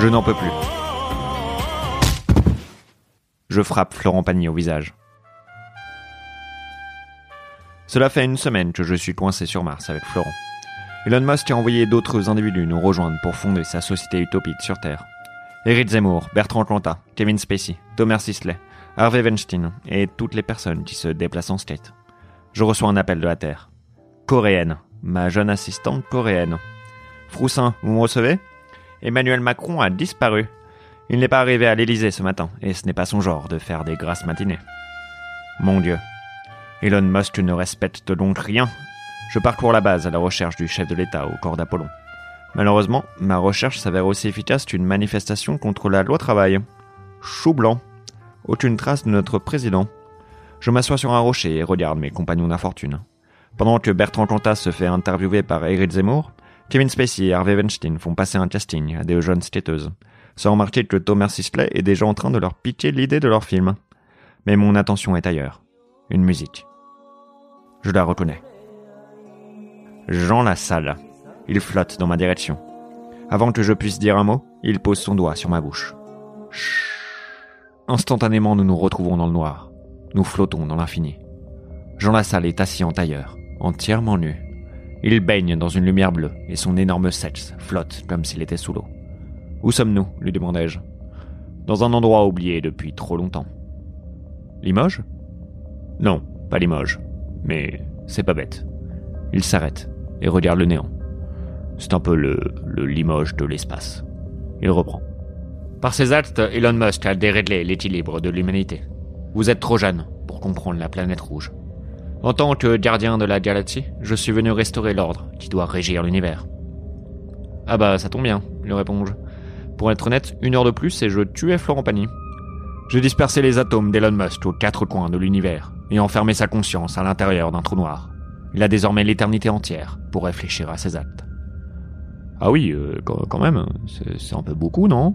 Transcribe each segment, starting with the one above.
Je n'en peux plus. Je frappe Florent Pagny au visage. Cela fait une semaine que je suis coincé sur Mars avec Florent. Elon Musk a envoyé d'autres individus nous rejoindre pour fonder sa société utopique sur Terre. Eric Zemmour, Bertrand Cantat, Kevin Spacey, Thomas Sisley, Harvey Weinstein et toutes les personnes qui se déplacent en state. Je reçois un appel de la Terre. Coréenne, ma jeune assistante coréenne. Froussin, vous me recevez? Emmanuel Macron a disparu. Il n'est pas arrivé à l'Élysée ce matin, et ce n'est pas son genre de faire des grasses matinées. Mon Dieu. Elon Musk ne respecte donc rien. Je parcours la base à la recherche du chef de l'État au corps d'Apollon. Malheureusement, ma recherche s'avère aussi efficace qu'une manifestation contre la loi travail. Chou blanc. Aucune trace de notre président. Je m'assois sur un rocher et regarde mes compagnons d'infortune. Pendant que Bertrand Cantat se fait interviewer par Eric Zemmour, Kevin Spacey et Harvey Weinstein font passer un casting à des jeunes skateuses, sans remarquer que Thomas Sisley est déjà en train de leur piquer l'idée de leur film. Mais mon attention est ailleurs. Une musique. Je la reconnais. Jean Lassalle. Il flotte dans ma direction. Avant que je puisse dire un mot, il pose son doigt sur ma bouche. Chut. Instantanément, nous nous retrouvons dans le noir. Nous flottons dans l'infini. Jean Lassalle est assis en tailleur, entièrement nu, il baigne dans une lumière bleue et son énorme sexe flotte comme s'il était sous l'eau. Où sommes-nous? lui demandai-je. Dans un endroit oublié depuis trop longtemps. Limoges? Non, pas Limoges. Mais c'est pas bête. Il s'arrête et regarde le néant. C'est un peu le, le Limoges de l'espace. Il reprend. Par ses actes, Elon Musk a déréglé l'équilibre de l'humanité. Vous êtes trop jeune pour comprendre la planète rouge. En tant que gardien de la galaxie, je suis venu restaurer l'ordre qui doit régir l'univers. Ah bah ça tombe bien, lui réponds-je. Pour être honnête, une heure de plus et je tuais Florent Pagny. J'ai dispersé les atomes d'Elon Musk aux quatre coins de l'univers et enfermé sa conscience à l'intérieur d'un trou noir. Il a désormais l'éternité entière pour réfléchir à ses actes. Ah oui, euh, quand même, c'est un peu beaucoup, non?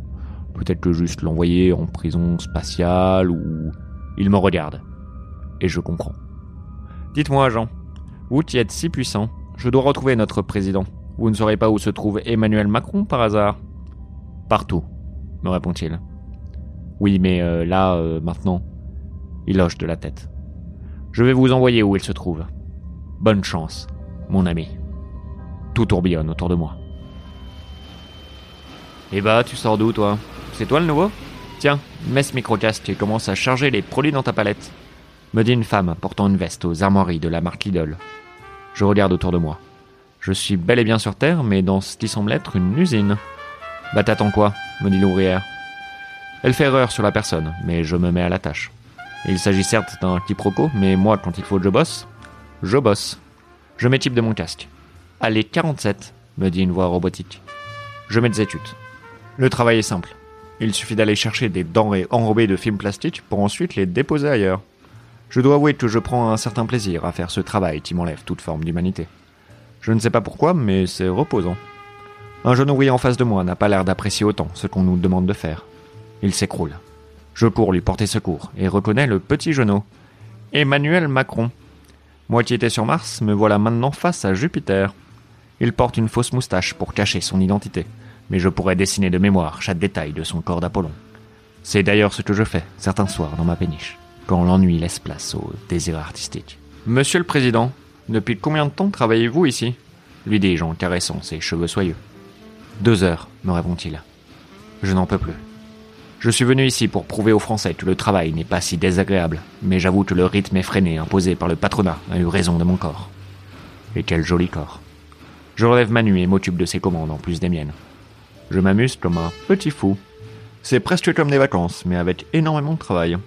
Peut-être que juste l'envoyer en prison spatiale ou... Il me regarde. Et je comprends. Dites-moi, Jean, vous qui êtes si puissant, je dois retrouver notre président. Vous ne saurez pas où se trouve Emmanuel Macron par hasard? Partout, me répond-il. Oui, mais euh, là, euh, maintenant, il hoche de la tête. Je vais vous envoyer où il se trouve. Bonne chance, mon ami. Tout tourbillonne autour de moi. Eh bah, tu sors d'où, toi? C'est toi le nouveau? Tiens, mets ce microcast et commence à charger les produits dans ta palette me dit une femme portant une veste aux armoiries de la marque Lidl. Je regarde autour de moi. Je suis bel et bien sur Terre, mais dans ce qui semble être une usine. Bah t'attends quoi me dit l'ouvrière. Elle fait erreur sur la personne, mais je me mets à la tâche. Il s'agit certes d'un quiproquo, mais moi, quand il faut que je bosse, je bosse. Je m'équipe de mon casque. Allez, 47, me dit une voix robotique. Je mets des études. Le travail est simple. Il suffit d'aller chercher des denrées enrobées de film plastique pour ensuite les déposer ailleurs. Je dois avouer que je prends un certain plaisir à faire ce travail qui m'enlève toute forme d'humanité. Je ne sais pas pourquoi, mais c'est reposant. Un jeune ouvrier en face de moi n'a pas l'air d'apprécier autant ce qu'on nous demande de faire. Il s'écroule. Je cours lui porter secours et reconnais le petit genou. Emmanuel Macron. Moi qui sur Mars, me voilà maintenant face à Jupiter. Il porte une fausse moustache pour cacher son identité, mais je pourrais dessiner de mémoire chaque détail de son corps d'Apollon. C'est d'ailleurs ce que je fais certains soirs dans ma péniche quand l'ennui laisse place au désir artistique. Monsieur le Président, depuis combien de temps travaillez-vous ici? Lui dis-je en caressant ses cheveux soyeux. Deux heures, me répond-il. Je n'en peux plus. Je suis venu ici pour prouver aux Français que le travail n'est pas si désagréable, mais j'avoue que le rythme effréné imposé par le patronat a eu raison de mon corps. Et quel joli corps. Je relève ma nuit et m'occupe de ses commandes en plus des miennes. Je m'amuse comme un petit fou. C'est presque comme des vacances, mais avec énormément de travail.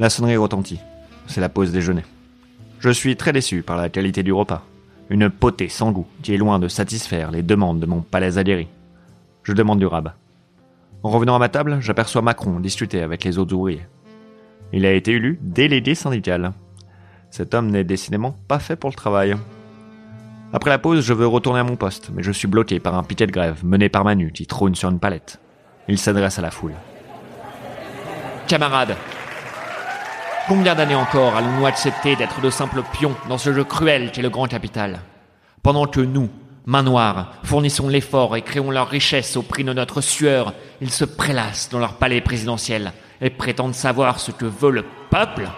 La sonnerie retentit. C'est la pause déjeuner. Je suis très déçu par la qualité du repas. Une potée sans goût qui est loin de satisfaire les demandes de mon palais adhéri. Je demande du rab. En revenant à ma table, j'aperçois Macron discuter avec les autres ouvriers. Il a été élu délégué syndical. Cet homme n'est décidément pas fait pour le travail. Après la pause, je veux retourner à mon poste, mais je suis bloqué par un piquet de grève mené par Manu qui trône sur une palette. Il s'adresse à la foule. Camarades, Combien d'années encore allons-nous accepter d'être de simples pions dans ce jeu cruel qu'est le grand capital? Pendant que nous, Main noire, fournissons l'effort et créons leur richesse au prix de notre sueur. Ils se prélassent dans leur palais présidentiel et prétendent savoir ce que veut le peuple?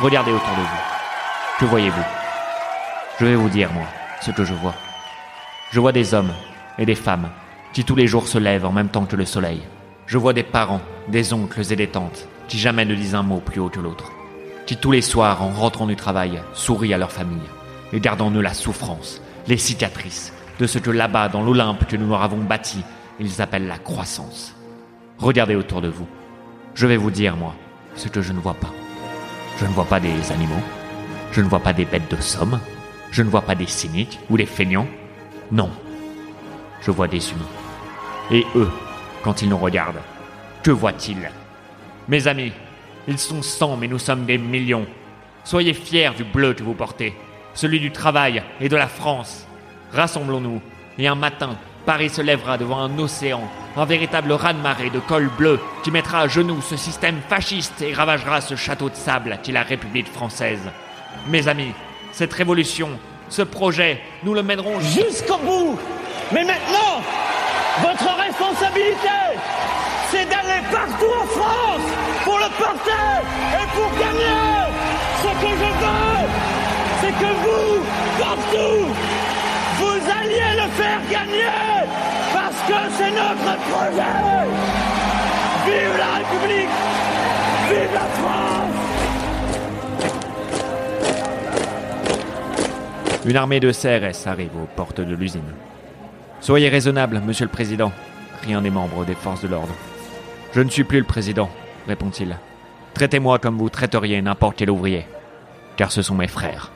Regardez autour de vous. Que voyez-vous? Je vais vous dire, moi, ce que je vois. Je vois des hommes et des femmes qui tous les jours se lèvent en même temps que le soleil. Je vois des parents, des oncles et des tantes qui jamais ne disent un mot plus haut que l'autre. Qui tous les soirs, en rentrant du travail, sourient à leur famille et gardent en eux la souffrance, les cicatrices de ce que là-bas, dans l'Olympe que nous leur avons bâti, ils appellent la croissance. Regardez autour de vous. Je vais vous dire, moi, ce que je ne vois pas. Je ne vois pas des animaux. Je ne vois pas des bêtes de somme. Je ne vois pas des cyniques ou des feignants. Non. Je vois des humains. Et eux, quand ils nous regardent, que voient-ils? Mes amis, ils sont cent, mais nous sommes des millions. Soyez fiers du bleu que vous portez, celui du travail et de la France. Rassemblons-nous, et un matin, Paris se lèvera devant un océan, un véritable raz-de-marée de col bleu qui mettra à genoux ce système fasciste et ravagera ce château de sable qui est la République française. Mes amis, cette révolution, ce projet, nous le mènerons jusqu'au bout. Mais maintenant, votre responsabilité, c'est d'aller partout en France pour le porter et pour gagner. Ce que je veux, c'est que vous, partout, vous alliez le faire gagner parce que c'est notre projet. Vive la République, vive la France. Une armée de CRS arrive aux portes de l'usine. Soyez raisonnable, monsieur le président, crie un des membres des forces de l'ordre. Je ne suis plus le président, répond-il. Traitez-moi comme vous traiteriez n'importe quel ouvrier, car ce sont mes frères.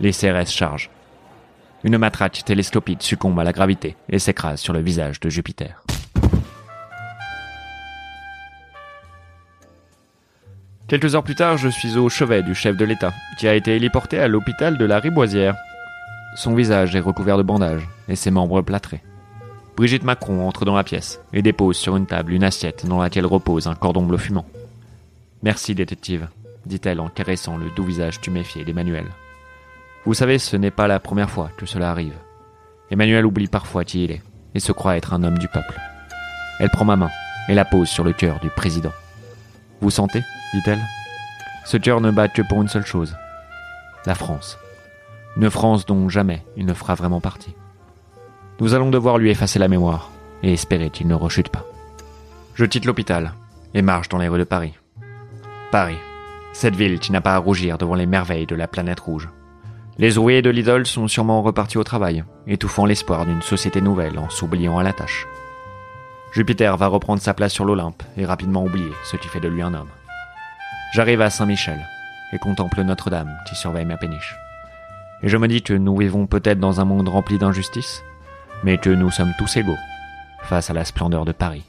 Les CRS chargent. Une matraque télescopique succombe à la gravité et s'écrase sur le visage de Jupiter. Quelques heures plus tard, je suis au chevet du chef de l'État, qui a été héliporté à l'hôpital de la Riboisière. Son visage est recouvert de bandages et ses membres plâtrés. Brigitte Macron entre dans la pièce et dépose sur une table une assiette dans laquelle repose un cordon bleu fumant. Merci, détective, dit-elle en caressant le doux visage tuméfié d'Emmanuel. Vous savez, ce n'est pas la première fois que cela arrive. Emmanuel oublie parfois qui il est et se croit être un homme du peuple. Elle prend ma main et la pose sur le cœur du président. Vous sentez? dit-elle. Ce cœur ne bat que pour une seule chose. La France. Une France dont jamais il ne fera vraiment partie. Nous allons devoir lui effacer la mémoire et espérer qu'il ne rechute pas. Je quitte l'hôpital et marche dans les rues de Paris. Paris, cette ville qui n'a pas à rougir devant les merveilles de la planète rouge. Les ouvriers de l'idole sont sûrement repartis au travail, étouffant l'espoir d'une société nouvelle en s'oubliant à la tâche. Jupiter va reprendre sa place sur l'Olympe et rapidement oublier ce qui fait de lui un homme. J'arrive à Saint-Michel et contemple Notre-Dame qui surveille ma péniche. Et je me dis que nous vivons peut-être dans un monde rempli d'injustices, mais que nous sommes tous égaux face à la splendeur de Paris.